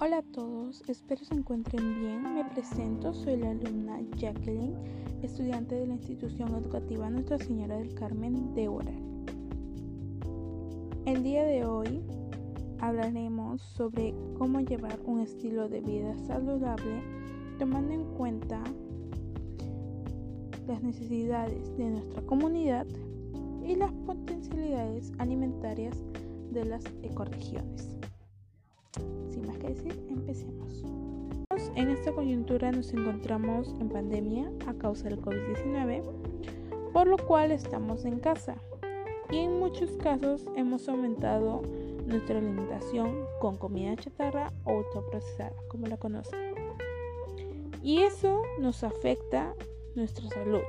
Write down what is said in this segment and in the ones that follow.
Hola a todos, espero se encuentren bien. Me presento, soy la alumna Jacqueline, estudiante de la institución educativa Nuestra Señora del Carmen de Oral. El día de hoy hablaremos sobre cómo llevar un estilo de vida saludable tomando en cuenta las necesidades de nuestra comunidad y las potencialidades alimentarias de las ecorregiones. Sin más que decir, empecemos. En esta coyuntura nos encontramos en pandemia a causa del COVID-19, por lo cual estamos en casa y en muchos casos hemos aumentado nuestra alimentación con comida chatarra o autoprocesada, como la conocen. Y eso nos afecta nuestra salud,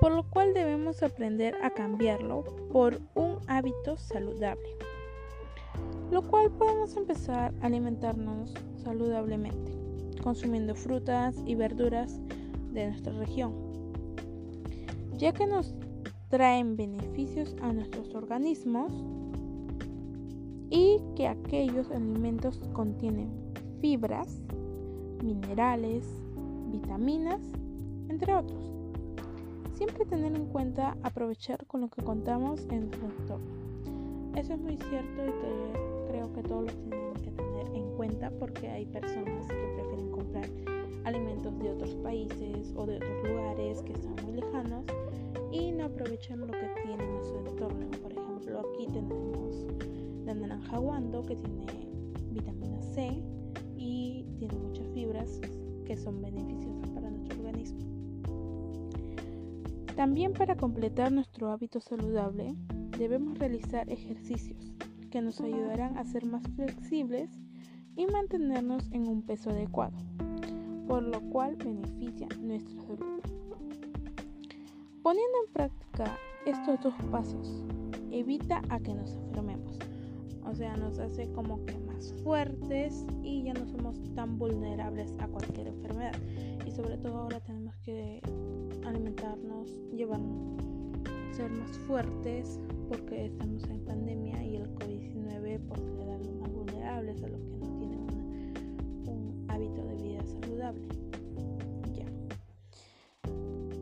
por lo cual debemos aprender a cambiarlo por un hábito saludable lo cual podemos empezar a alimentarnos saludablemente, consumiendo frutas y verduras de nuestra región, ya que nos traen beneficios a nuestros organismos y que aquellos alimentos contienen fibras, minerales, vitaminas, entre otros. Siempre tener en cuenta aprovechar con lo que contamos en nuestro entorno. Eso es muy cierto y que creo que todos los tienen que tener en cuenta porque hay personas que prefieren comprar alimentos de otros países o de otros lugares que están muy lejanos y no aprovechan lo que tiene en su entorno. Por ejemplo, aquí tenemos la naranja guando que tiene vitamina C y tiene muchas fibras que son beneficiosas para nuestro organismo. También para completar nuestro hábito saludable debemos realizar ejercicios que nos ayudarán a ser más flexibles y mantenernos en un peso adecuado, por lo cual beneficia nuestra salud. Poniendo en práctica estos dos pasos, evita a que nos enfermemos. O sea, nos hace como que más fuertes y ya no somos tan vulnerables a cualquier enfermedad. Y sobre todo ahora tenemos que alimentarnos, llevar, ser más fuertes porque estamos en pandemia y el COVID-19 pues le a los más vulnerables, a los que no tienen un hábito de vida saludable. Ya.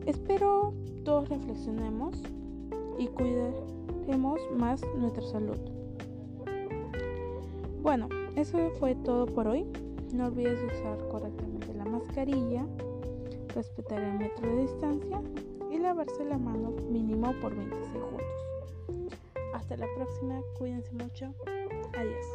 Espero todos reflexionemos y cuidemos más nuestra salud. Bueno, eso fue todo por hoy. No olvides usar correctamente la mascarilla, respetar el metro de distancia lavarse la mano mínimo por 20 segundos. Hasta la próxima, cuídense mucho. Adiós.